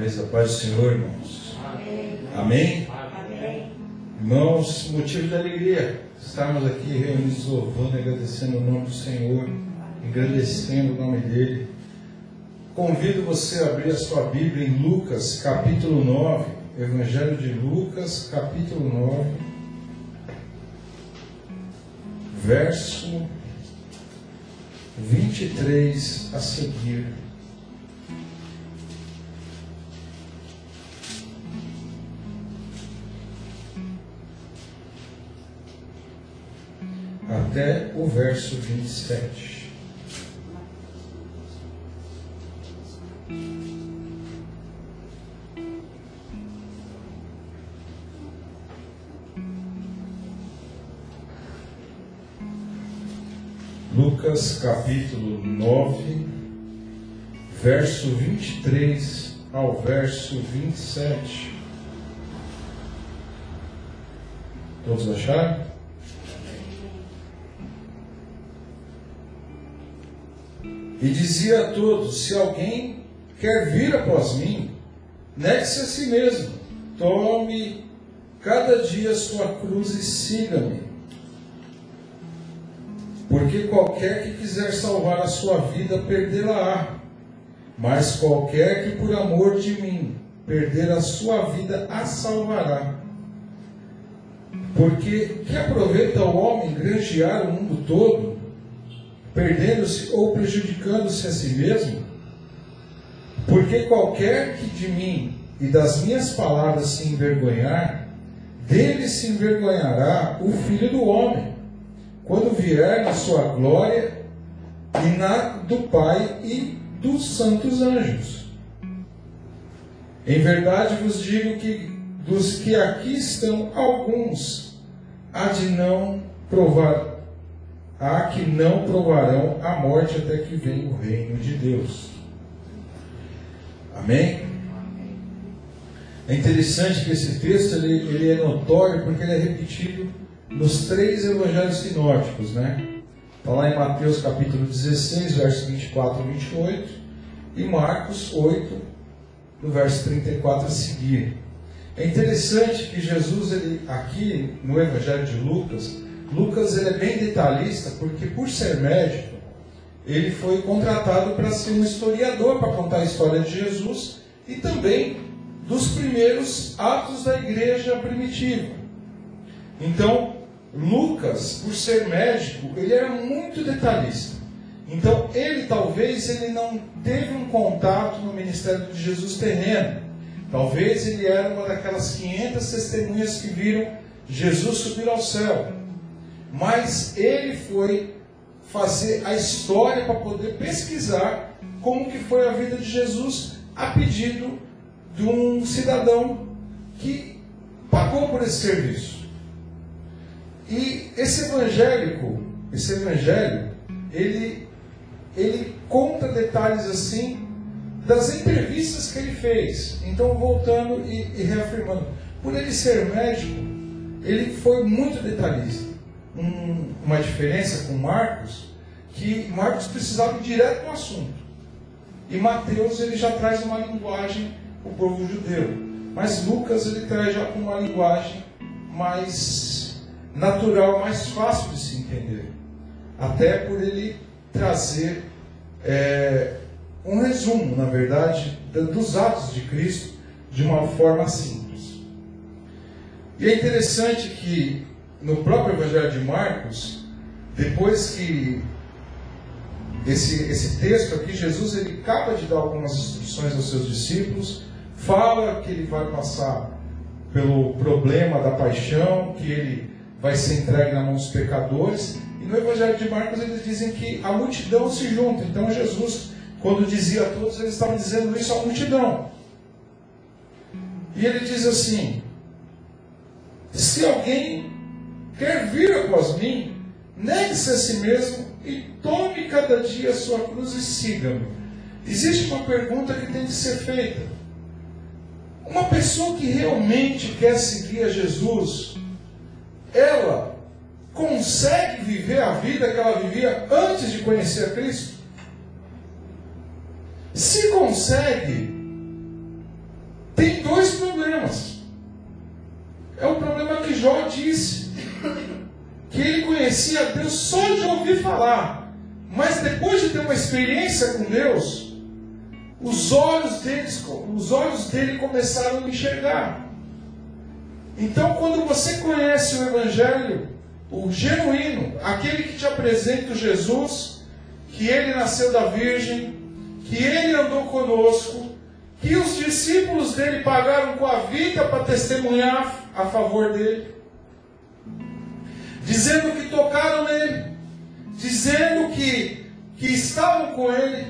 vez a paz do Senhor, irmãos. Amém. Amém? Amém. Irmãos, motivo de alegria estarmos aqui reunidos louvando agradecendo o nome do Senhor, engrandecendo o nome dEle. Convido você a abrir a sua Bíblia em Lucas, capítulo 9, Evangelho de Lucas, capítulo 9, verso 23 a seguir. Até o verso 27. Lucas capítulo 9, verso 23 ao verso 27. Todos acharam? E dizia a todos: Se alguém quer vir após mim, negue-se a si mesmo, tome cada dia sua cruz e siga-me. Porque qualquer que quiser salvar a sua vida, perdê-la-á. Mas qualquer que por amor de mim perder a sua vida, a salvará. Porque que aproveita o homem granjear o mundo todo, perdendo-se ou prejudicando-se a si mesmo? Porque qualquer que de mim e das minhas palavras se envergonhar, dele se envergonhará o Filho do Homem, quando vier na sua glória e na do Pai e dos santos anjos. Em verdade vos digo que dos que aqui estão, alguns há de não provar há que não provarão a morte até que venha o reino de Deus. Amém? É interessante que esse texto ele, ele é notório porque ele é repetido nos três evangelhos sinóticos, né? Está lá em Mateus capítulo 16, versos 24 e 28, e Marcos 8, no verso 34 a seguir. É interessante que Jesus, ele, aqui no Evangelho de Lucas, Lucas ele é bem detalhista porque, por ser médico, ele foi contratado para ser um historiador para contar a história de Jesus e também dos primeiros atos da igreja primitiva. Então, Lucas, por ser médico, ele era muito detalhista. Então, ele talvez ele não teve um contato no ministério de Jesus terreno. Talvez ele era uma daquelas 500 testemunhas que viram Jesus subir ao céu mas ele foi fazer a história para poder pesquisar como que foi a vida de Jesus a pedido de um cidadão que pagou por esse serviço. E esse evangélico, esse evangelho, ele, ele conta detalhes assim das entrevistas que ele fez. Então, voltando e, e reafirmando, por ele ser médico, ele foi muito detalhista um, uma diferença com Marcos, que Marcos precisava ir direto no assunto. E Mateus ele já traz uma linguagem para o povo judeu. Mas Lucas ele traz já uma linguagem mais natural, mais fácil de se entender. Até por ele trazer é, um resumo, na verdade, dos atos de Cristo de uma forma simples. E é interessante que no próprio Evangelho de Marcos, depois que esse, esse texto aqui, Jesus ele acaba de dar algumas instruções aos seus discípulos, fala que ele vai passar pelo problema da paixão, que ele vai ser entregue na mão dos pecadores. E no Evangelho de Marcos eles dizem que a multidão se junta. Então Jesus, quando dizia a todos, eles estavam dizendo isso à multidão. E ele diz assim: se alguém quer vir após mim, negue-se a si mesmo e tome cada dia a sua cruz e siga-me. Existe uma pergunta que tem que ser feita. Uma pessoa que realmente quer seguir a Jesus, ela consegue viver a vida que ela vivia antes de conhecer a Cristo? Se consegue, tem dois problemas. É o problema que Jó disse. Que ele conhecia Deus só de ouvir falar. Mas depois de ter uma experiência com Deus, os olhos, deles, os olhos dele começaram a enxergar. Então, quando você conhece o Evangelho, o genuíno, aquele que te apresenta Jesus, que ele nasceu da Virgem, que ele andou conosco, que os discípulos dele pagaram com a vida para testemunhar a favor dele, dizendo que tocaram nele, dizendo que, que estavam com ele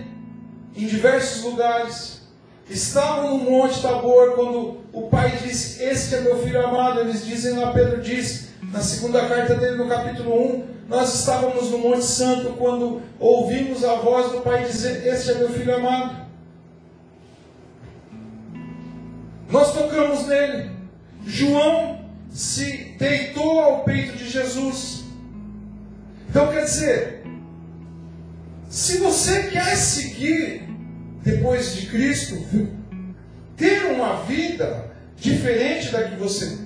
em diversos lugares, estavam no Monte Tabor quando o pai disse: Este é meu filho amado. Eles dizem lá, Pedro diz, na segunda carta dele, no capítulo 1, nós estávamos no Monte Santo quando ouvimos a voz do pai dizer: Este é meu filho amado. Nós tocamos nele. João se deitou ao peito de Jesus. Então quer dizer, se você quer seguir depois de Cristo, ter uma vida diferente da que você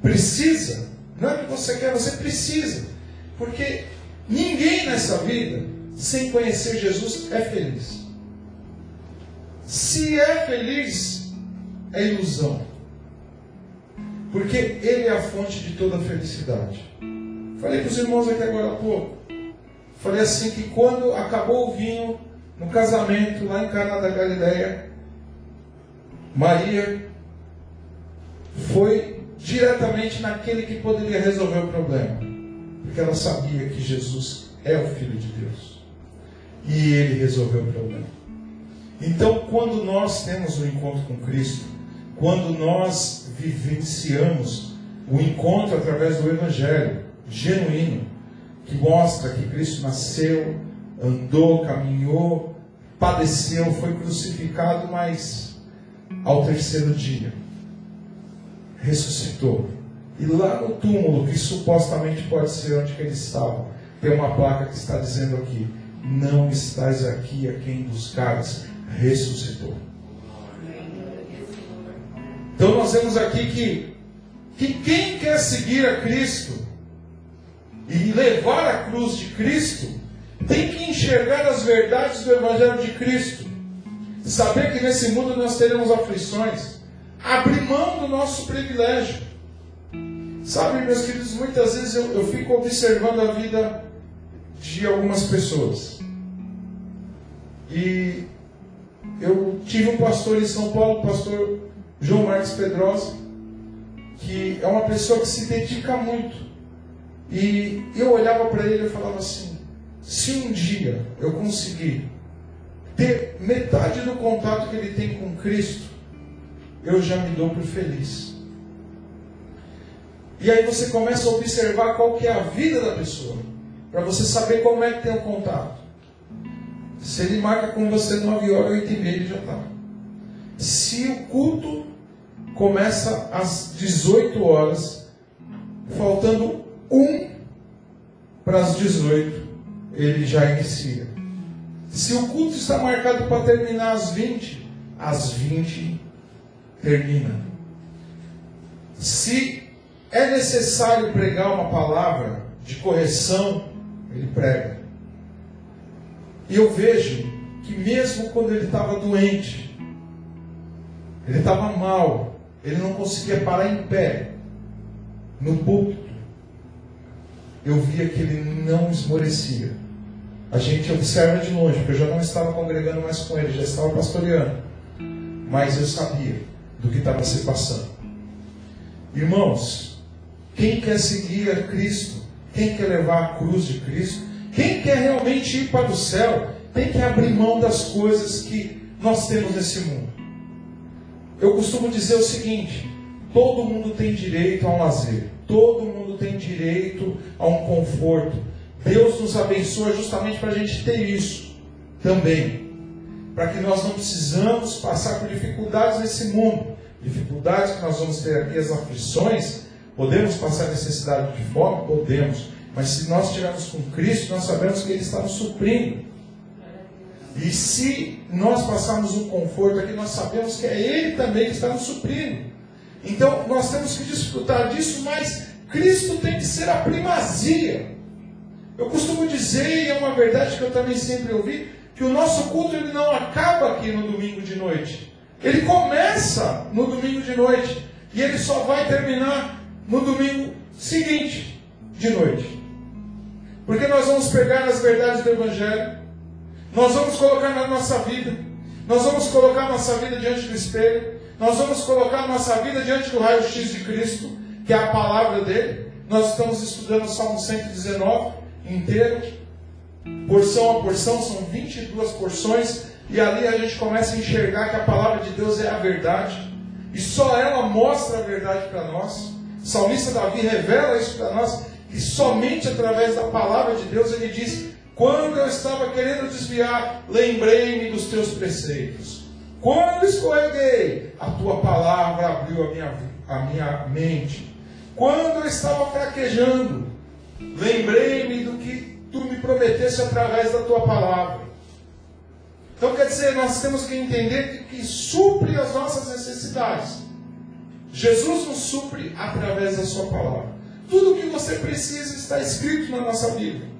precisa, não é que você quer, você precisa. Porque ninguém nessa vida, sem conhecer Jesus, é feliz. Se é feliz, é ilusão. Porque Ele é a fonte de toda felicidade. Falei para os irmãos aqui agora há pouco. Falei assim que quando acabou o vinho no casamento lá em Cana da Galileia, Maria foi diretamente naquele que poderia resolver o problema. Porque ela sabia que Jesus é o Filho de Deus. E ele resolveu o problema. Então, quando nós temos o um encontro com Cristo, quando nós vivenciamos o encontro através do Evangelho genuíno, que mostra que Cristo nasceu, andou, caminhou, padeceu, foi crucificado, mas ao terceiro dia ressuscitou. E lá no túmulo, que supostamente pode ser onde ele estava, tem uma placa que está dizendo aqui: Não estás aqui a quem buscares, ressuscitou. Então nós vemos aqui que, que quem quer seguir a Cristo e levar a cruz de Cristo, tem que enxergar as verdades do Evangelho de Cristo. Saber que nesse mundo nós teremos aflições. Abrir mão do nosso privilégio. Sabe, meus queridos, muitas vezes eu, eu fico observando a vida de algumas pessoas. E eu tive um pastor em São Paulo, pastor João Marcos Pedrosa, que é uma pessoa que se dedica muito. E eu olhava para ele e falava assim: se um dia eu conseguir ter metade do contato que ele tem com Cristo, eu já me dou por feliz. E aí você começa a observar qual que é a vida da pessoa, para você saber como é que tem o contato. Se ele marca com você 9 horas, 8 e meia, ele já está. Se o culto começa às 18 horas, faltando um para as 18, ele já inicia. Se o culto está marcado para terminar às 20, às 20 termina. Se é necessário pregar uma palavra de correção, ele prega. E eu vejo que mesmo quando ele estava doente, ele estava mal, ele não conseguia parar em pé no púlpito. Eu via que ele não esmorecia. A gente observa de longe, porque eu já não estava congregando mais com ele, já estava pastoreando. Mas eu sabia do que estava se passando. Irmãos, quem quer seguir a Cristo, quem quer levar a cruz de Cristo, quem quer realmente ir para o céu, tem que abrir mão das coisas que nós temos nesse mundo. Eu costumo dizer o seguinte: todo mundo tem direito a um lazer, todo mundo tem direito a um conforto. Deus nos abençoa justamente para a gente ter isso também. Para que nós não precisamos passar por dificuldades nesse mundo. Dificuldades que nós vamos ter aqui, as aflições. Podemos passar necessidade de fome? Podemos. Mas se nós estivermos com Cristo, nós sabemos que Ele está nos suprindo. E se nós passarmos um conforto aqui, nós sabemos que é Ele também que está nos suprindo. Então nós temos que desfrutar disso, mas Cristo tem que ser a primazia. Eu costumo dizer, e é uma verdade que eu também sempre ouvi, que o nosso culto ele não acaba aqui no domingo de noite. Ele começa no domingo de noite e ele só vai terminar no domingo seguinte de noite. Porque nós vamos pegar as verdades do Evangelho, nós vamos colocar na nossa vida, nós vamos colocar nossa vida diante do espelho, nós vamos colocar nossa vida diante do raio-x de Cristo, que é a palavra dele. Nós estamos estudando o Salmo 119 inteiro, porção a porção, são 22 porções, e ali a gente começa a enxergar que a palavra de Deus é a verdade, e só ela mostra a verdade para nós. O salmista Davi revela isso para nós, e somente através da palavra de Deus ele diz: Quando eu estava querendo desviar, lembrei-me dos teus preceitos. Quando escorreguei, a tua palavra abriu a minha, a minha mente. Quando eu estava fraquejando, lembrei-me do que tu me prometeste através da tua palavra. Então quer dizer, nós temos que entender que, que supre as nossas necessidades. Jesus nos supre através da sua palavra. Tudo o que você precisa está escrito na nossa Bíblia.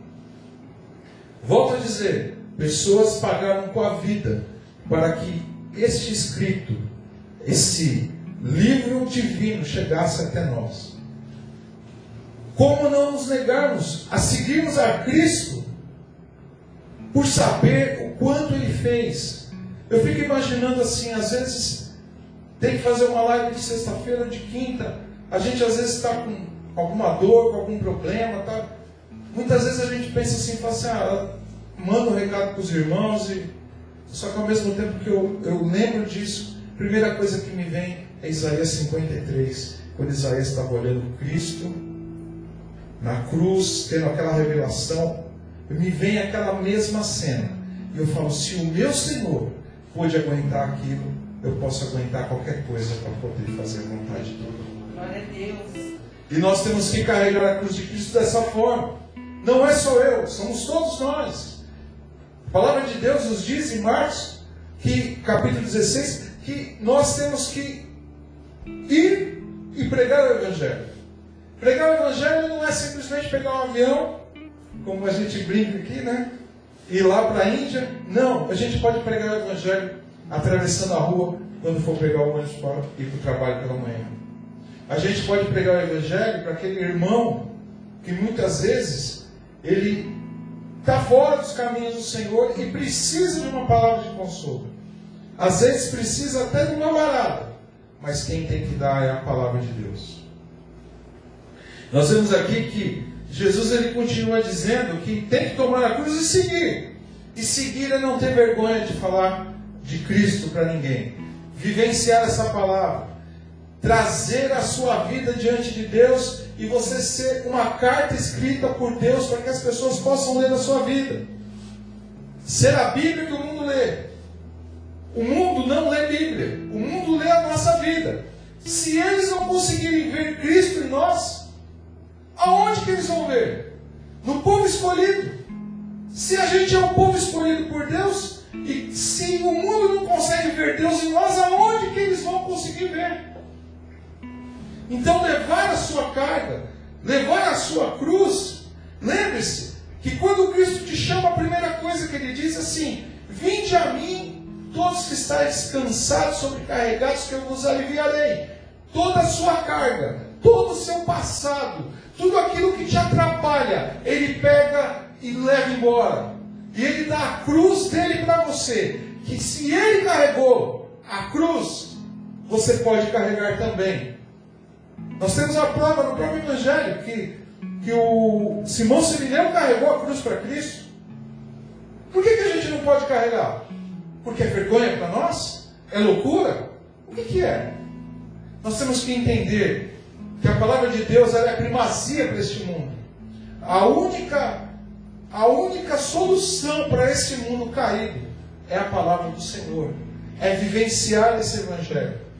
Volto a dizer: pessoas pagaram com a vida para que este escrito, esse livro divino chegasse até nós. Como não nos negarmos a seguirmos a Cristo por saber o quanto Ele fez? Eu fico imaginando assim, às vezes tem que fazer uma live de sexta-feira, de quinta. A gente às vezes está com alguma dor, com algum problema, tá? Muitas vezes a gente pensa assim, fala assim, ah, manda um recado para os irmãos, e... só que ao mesmo tempo que eu, eu lembro disso, a primeira coisa que me vem é Isaías 53, quando Isaías estava olhando Cristo na cruz, tendo aquela revelação, me vem aquela mesma cena. E eu falo, se o meu Senhor pôde aguentar aquilo, eu posso aguentar qualquer coisa para poder fazer a vontade de Glória a Deus. E nós temos que carregar a cruz de Cristo dessa forma. Não é só eu, somos todos nós. A palavra de Deus nos diz em Marcos, que, capítulo 16, que nós temos que ir e pregar o Evangelho. Pregar o Evangelho não é simplesmente pegar um avião, como a gente brinca aqui, né? Ir lá para a Índia. Não, a gente pode pregar o Evangelho atravessando a rua quando for pegar o ônibus para ir para o trabalho pela manhã. A gente pode pregar o Evangelho para aquele irmão que muitas vezes ele está fora dos caminhos do Senhor e precisa de uma palavra de consolo. Às vezes precisa até de uma varada, mas quem tem que dar é a palavra de Deus. Nós vemos aqui que Jesus ele continua dizendo que tem que tomar a cruz e seguir. E seguir é não ter vergonha de falar de Cristo para ninguém. Vivenciar essa palavra trazer a sua vida diante de Deus e você ser uma carta escrita por Deus para que as pessoas possam ler a sua vida. Ser a Bíblia que o mundo lê. O mundo não lê Bíblia, o mundo lê a nossa vida. Se eles não conseguirem ver Cristo em nós, aonde que eles vão ver? No povo escolhido. Se a gente é o povo escolhido por Deus, e se o mundo não consegue ver Deus em nós, aonde que eles vão conseguir ver? Então, levar a sua carga, levar a sua cruz, lembre-se que quando Cristo te chama, a primeira coisa que ele diz é assim: Vinde a mim, todos que estáis cansados, sobrecarregados, que eu vos aliviarei. Toda a sua carga, todo o seu passado, tudo aquilo que te atrapalha, ele pega e leva embora. E ele dá a cruz dele para você. Que se ele carregou a cruz, você pode carregar também. Nós temos a prova no próprio Evangelho que, que o Simão Sirineu carregou a cruz para Cristo. Por que, que a gente não pode carregar? Porque é vergonha para nós? É loucura? O que, que é? Nós temos que entender que a palavra de Deus é a primazia para este mundo. A única, a única solução para esse mundo caído é a palavra do Senhor. É vivenciar esse Evangelho.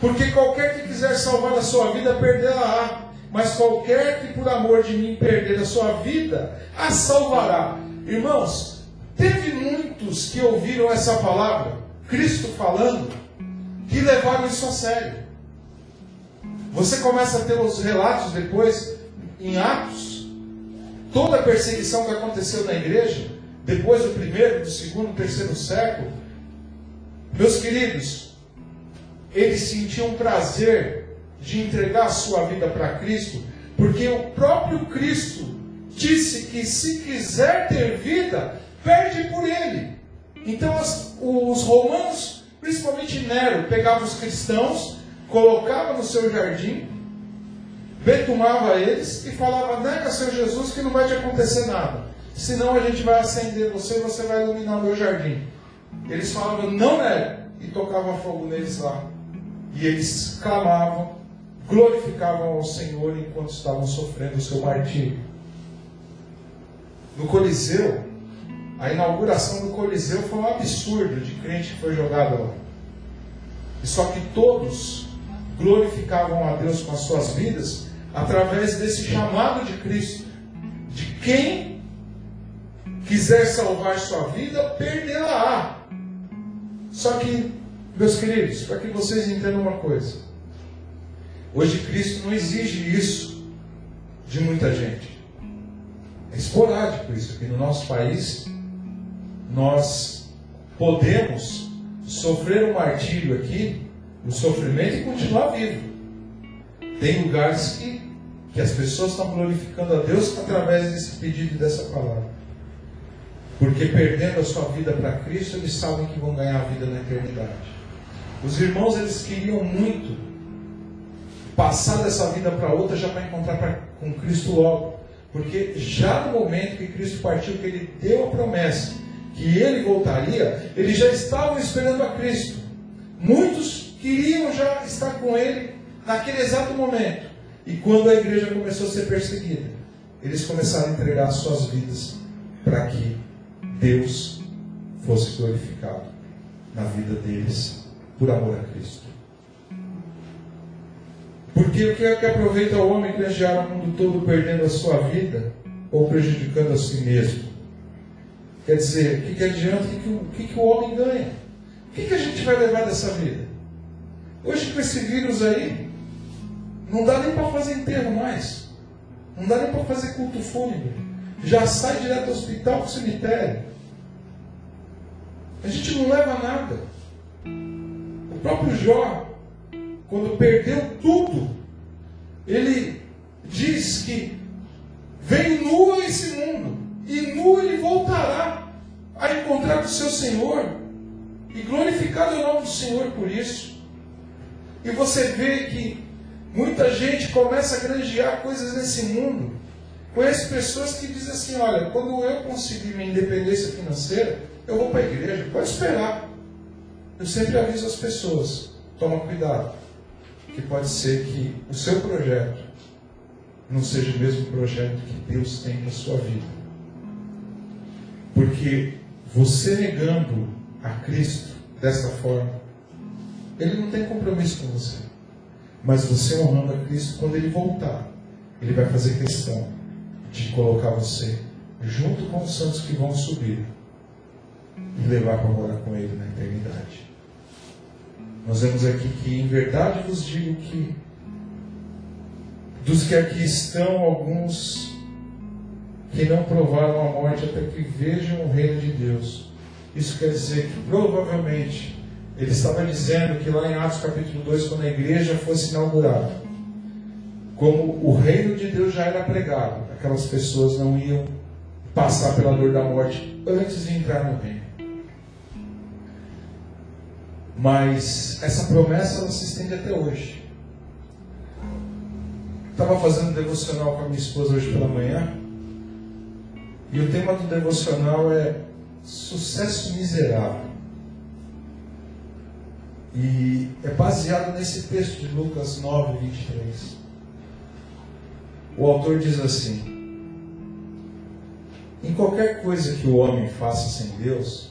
Porque qualquer que quiser salvar a sua vida, perdê-la-á. Mas qualquer que por amor de mim perder a sua vida, a salvará. Irmãos, teve muitos que ouviram essa palavra, Cristo falando, que levaram isso a sério. Você começa a ter os relatos depois, em Atos, toda a perseguição que aconteceu na igreja, depois do primeiro, do segundo, do terceiro século. Meus queridos, eles sentiam prazer de entregar a sua vida para Cristo, porque o próprio Cristo disse que se quiser ter vida, perde por ele. Então as, os romanos, principalmente Nero, pegavam os cristãos, colocava no seu jardim, betumava eles e falava: nega seu Jesus que não vai te acontecer nada. Senão a gente vai acender você e você vai iluminar o meu jardim. Eles falavam: não nega. E tocavam fogo neles lá. E eles clamavam, glorificavam ao Senhor enquanto estavam sofrendo o seu martírio. No Coliseu, a inauguração do Coliseu foi um absurdo de crente que foi jogado lá. E só que todos glorificavam a Deus com as suas vidas através desse chamado de Cristo. De quem quiser salvar sua vida, perdê-la. Só que, meus queridos, para que vocês entendam uma coisa. Hoje Cristo não exige isso de muita gente. É esporádico isso aqui no nosso país. Nós podemos sofrer um martírio aqui, um sofrimento e continuar vivo. Tem lugares que, que as pessoas estão glorificando a Deus através desse pedido e dessa palavra. Porque perdendo a sua vida para Cristo, eles sabem que vão ganhar a vida na eternidade. Os irmãos, eles queriam muito passar dessa vida para outra já para encontrar pra, com Cristo logo. Porque já no momento que Cristo partiu, que ele deu a promessa que ele voltaria, eles já estavam esperando a Cristo. Muitos queriam já estar com ele naquele exato momento. E quando a igreja começou a ser perseguida, eles começaram a entregar as suas vidas para que Deus fosse glorificado na vida deles por amor a Cristo. Porque o que é que aproveita o homem granjear o mundo todo perdendo a sua vida ou prejudicando a si mesmo? Quer dizer, o que, que adianta? O que, que, o, que, que o homem ganha? O que, que a gente vai levar dessa vida? Hoje com esse vírus aí, não dá nem para fazer enterro mais. Não dá nem para fazer culto fúnebre. Já sai direto do hospital para o cemitério. A gente não leva nada. O próprio Jó, quando perdeu tudo, ele diz que vem nu a esse mundo, e nu ele voltará a encontrar o seu Senhor, e glorificado o nome do Senhor por isso. E você vê que muita gente começa a granjear coisas nesse mundo. Conheço pessoas que dizem assim: olha, quando eu conseguir minha independência financeira, eu vou para a igreja, pode esperar. Eu sempre aviso as pessoas: toma cuidado que pode ser que o seu projeto não seja o mesmo projeto que Deus tem para sua vida. Porque você negando a Cristo dessa forma, Ele não tem compromisso com você. Mas você honrando a Cristo, quando Ele voltar, Ele vai fazer questão de colocar você junto com os santos que vão subir e levar para morar com Ele na eternidade. Nós vemos aqui que, em verdade, vos digo que dos que aqui estão, alguns que não provaram a morte até que vejam o reino de Deus. Isso quer dizer que provavelmente ele estava dizendo que lá em Atos capítulo 2, quando a igreja fosse inaugurada, como o reino de Deus já era pregado, aquelas pessoas não iam passar pela dor da morte antes de entrar no reino. Mas essa promessa ela se estende até hoje. Estava fazendo devocional com a minha esposa hoje pela manhã. E o tema do devocional é sucesso miserável. E é baseado nesse texto de Lucas 9, 23. O autor diz assim: Em qualquer coisa que o homem faça sem Deus,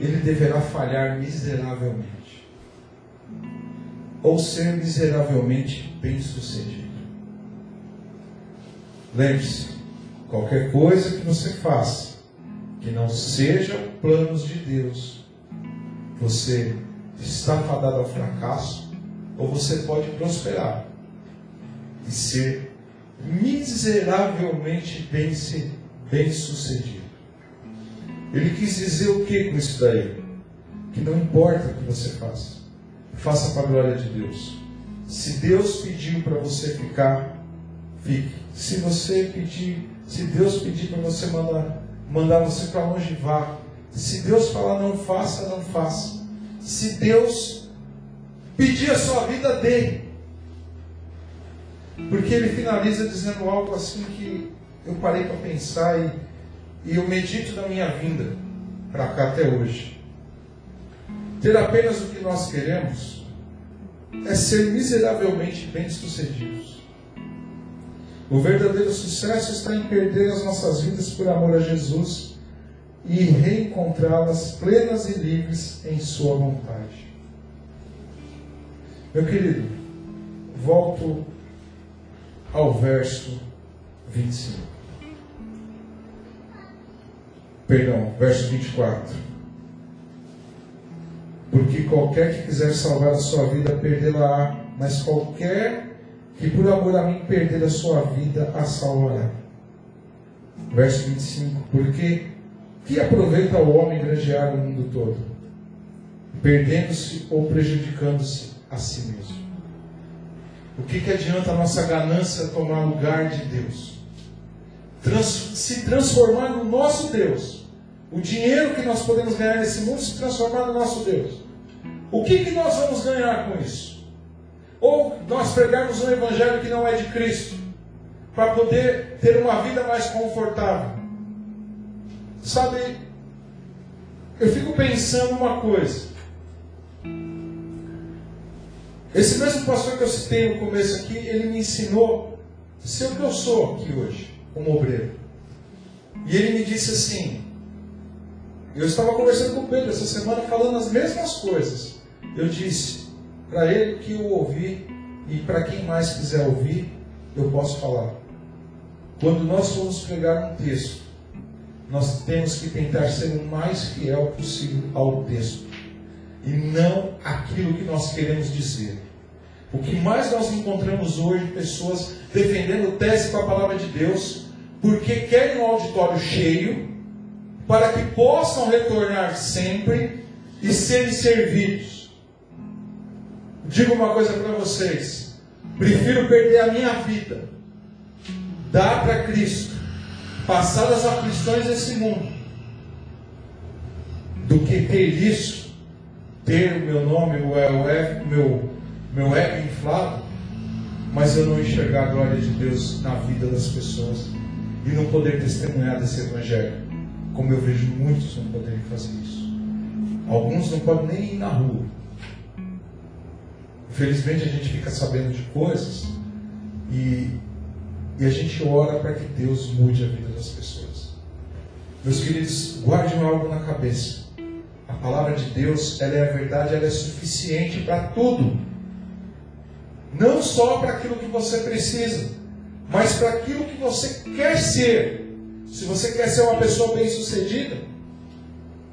ele deverá falhar miseravelmente ou ser miseravelmente bem-sucedido. Lembre-se, qualquer coisa que você faça que não seja planos de Deus, você está fadado ao fracasso, ou você pode prosperar e ser miseravelmente bem, bem sucedido. Ele quis dizer o que com isso daí? Que não importa o que você faça, faça para a glória de Deus. Se Deus pediu para você ficar, fique. Se você pedir, se Deus pedir para você mandar, mandar você para longe, vá. Se Deus falar não faça, não faça. Se Deus pedir a sua vida, dê. Porque ele finaliza dizendo algo assim que eu parei para pensar e, e eu medito na minha vinda para cá até hoje. Ter apenas o que nós queremos é ser miseravelmente bem-sucedidos. O verdadeiro sucesso está em perder as nossas vidas por amor a Jesus e reencontrá-las plenas e livres em Sua vontade. Meu querido, volto ao verso 25. Perdão, verso 24. Porque qualquer que quiser salvar a sua vida, perdê-la-á, mas qualquer que por amor a mim perder a sua vida, a salvará. Verso 25. Porque que aproveita o homem granjear o mundo todo, perdendo-se ou prejudicando-se a si mesmo? O que, que adianta a nossa ganância tomar lugar de Deus? Trans, se transformar no nosso Deus. O dinheiro que nós podemos ganhar nesse mundo se transformar no nosso Deus. O que, que nós vamos ganhar com isso? Ou nós pregarmos um evangelho que não é de Cristo, para poder ter uma vida mais confortável. Sabe, eu fico pensando uma coisa. Esse mesmo pastor que eu citei no começo aqui, ele me ensinou a ser o que eu sou aqui hoje, como obreiro. E ele me disse assim: eu estava conversando com o Pedro essa semana falando as mesmas coisas. Eu disse para ele que eu ouvi e para quem mais quiser ouvir, eu posso falar. Quando nós formos pregar um texto, nós temos que tentar ser o mais fiel possível ao texto e não aquilo que nós queremos dizer. O que mais nós encontramos hoje pessoas defendendo tese com a palavra de Deus, porque querem um auditório cheio, para que possam retornar sempre e serem servidos. Digo uma coisa para vocês: prefiro perder a minha vida, dar para Cristo, passar as aflições desse mundo, do que ter isso ter o meu nome, o meu, meu ego inflado, mas eu não enxergar a glória de Deus na vida das pessoas e não poder testemunhar desse evangelho, como eu vejo muitos não poderem fazer isso. Alguns não podem nem ir na rua. Infelizmente a gente fica sabendo de coisas e, e a gente ora para que Deus mude a vida das pessoas. Meus queridos, guardem algo na cabeça. A palavra de Deus, ela é a verdade, ela é suficiente para tudo. Não só para aquilo que você precisa, mas para aquilo que você quer ser. Se você quer ser uma pessoa bem-sucedida,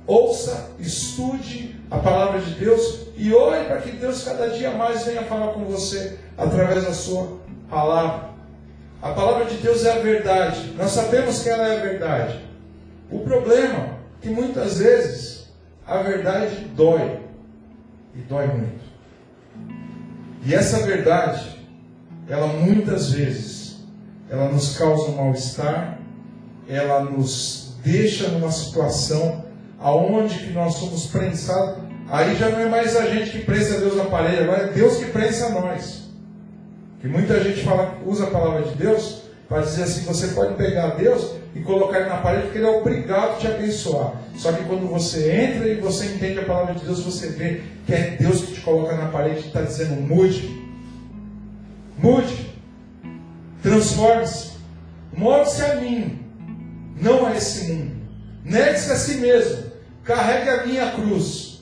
ouça, estude a palavra de Deus e ore para que Deus cada dia mais venha falar com você através da sua palavra. A palavra de Deus é a verdade. Nós sabemos que ela é a verdade. O problema é que muitas vezes a verdade dói. E dói muito. E essa verdade, ela muitas vezes, ela nos causa um mal-estar, ela nos deixa numa situação aonde que nós somos prensados. Aí já não é mais a gente que prensa Deus na parede, agora é Deus que prensa nós. Que muita gente fala, usa a palavra de Deus para dizer assim, você pode pegar Deus e colocar ele na parede porque ele é obrigado a te abençoar. Só que quando você entra e você entende a palavra de Deus, você vê que é Deus que te coloca na parede e está dizendo: mude, mude, transforme-se, move-se a mim, não a esse mundo, negue-se a si mesmo, carregue a minha cruz.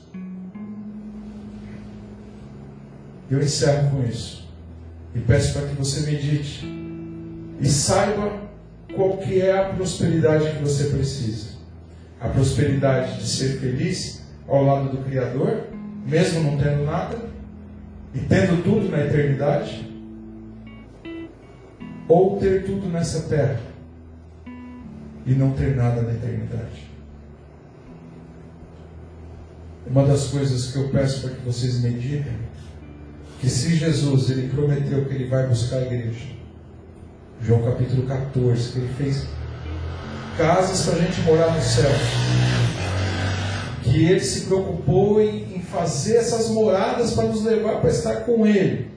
Eu encerro com isso e peço para que você medite e saiba qual que é a prosperidade que você precisa. A prosperidade de ser feliz ao lado do Criador mesmo não tendo nada, e tendo tudo na eternidade, ou ter tudo nessa terra e não ter nada na eternidade. Uma das coisas que eu peço para que vocês meditem, que se Jesus ele prometeu que ele vai buscar a igreja, João capítulo 14, que ele fez casas para a gente morar no céu, que ele se preocupou em, em fazer essas moradas para nos levar para estar com ele.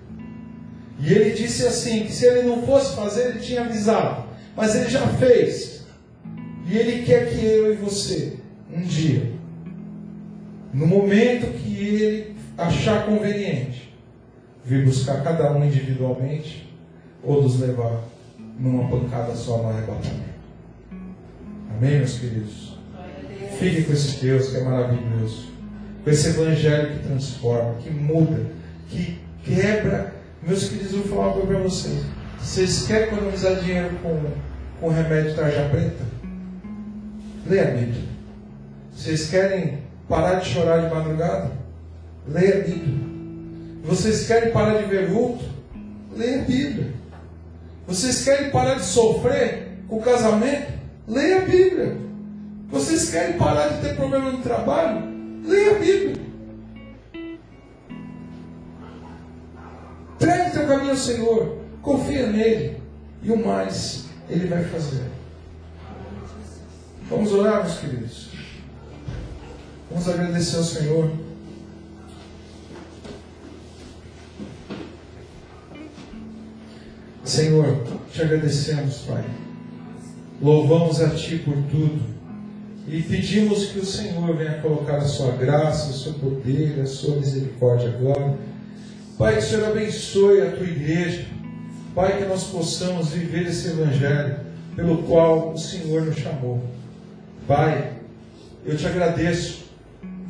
E ele disse assim: que se ele não fosse fazer, ele tinha avisado, mas ele já fez. E ele quer que eu e você, um dia, no momento que ele achar conveniente, vir buscar cada um individualmente ou nos levar numa pancada só no arrebatamento. Amém, meus queridos? Fique com esse Deus que é maravilhoso, com esse evangelho que transforma, que muda, que quebra. Meus queridos, eu vou falar uma coisa para vocês. Vocês querem economizar dinheiro com, com remédio tarja preta? Leia a Bíblia. Vocês querem parar de chorar de madrugada? Leia a Bíblia. Vocês querem parar de ver vulto? Leia a Bíblia. Vocês querem parar de sofrer com o casamento? Leia a Bíblia. Vocês querem parar de ter problema no trabalho? Leia a Bíblia. Entregue teu caminho ao Senhor. Confia nele. E o mais ele vai fazer. Vamos orar, meus queridos. Vamos agradecer ao Senhor. Senhor, te agradecemos, Pai. Louvamos a Ti por tudo. E pedimos que o Senhor venha colocar a sua graça, o seu poder, a sua misericórdia agora. Pai, que o Senhor abençoe a tua igreja. Pai, que nós possamos viver esse evangelho pelo qual o Senhor nos chamou. Pai, eu te agradeço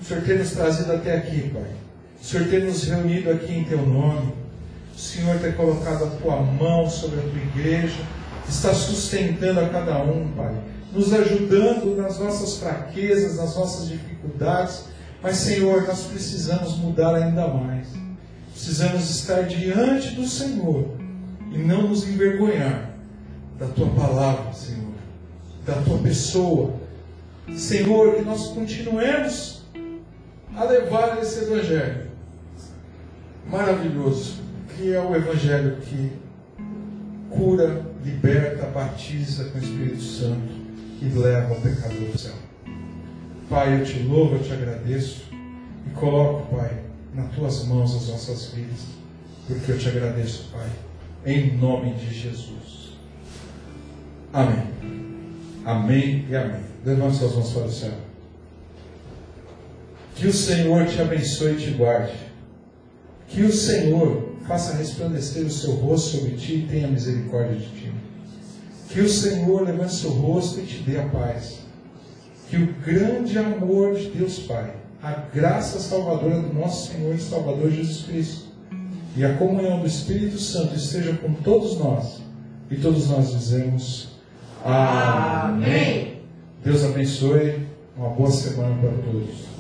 o Senhor ter nos trazido até aqui, Pai. O Senhor ter nos reunido aqui em Teu nome. O Senhor ter colocado a Tua mão sobre a Tua igreja. Está sustentando a cada um, Pai. Nos ajudando nas nossas fraquezas, nas nossas dificuldades. Mas, Senhor, nós precisamos mudar ainda mais. Precisamos estar diante do Senhor e não nos envergonhar da Tua palavra, Senhor. Da Tua pessoa. Senhor, que nós continuemos a levar esse Evangelho maravilhoso, que é o Evangelho que cura, liberta, batiza com o Espírito Santo e leva o pecador ao céu. Pai, eu te louvo, eu te agradeço e coloco, Pai, nas tuas mãos as nossas vidas, porque eu te agradeço, Pai, em nome de Jesus. Amém. Amém e amém. Levante suas mãos para o céu. Que o Senhor te abençoe e te guarde. Que o Senhor faça resplandecer o seu rosto sobre ti e tenha misericórdia de ti. Que o Senhor levante seu rosto e te dê a paz. Que o grande amor de Deus Pai, a graça salvadora do nosso Senhor e Salvador Jesus Cristo e a comunhão do Espírito Santo esteja com todos nós. E todos nós dizemos Amém. Deus abençoe. Uma boa semana para todos.